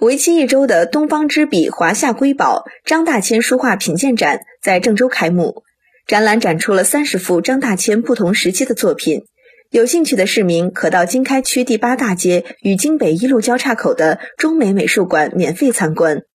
为期一周的东方之笔华夏瑰宝张大千书画品鉴展在郑州开幕。展览展出了三十幅张大千不同时期的作品有兴趣的市民可到经开区第八大街与京北一路交叉口的中美美术馆免费参观。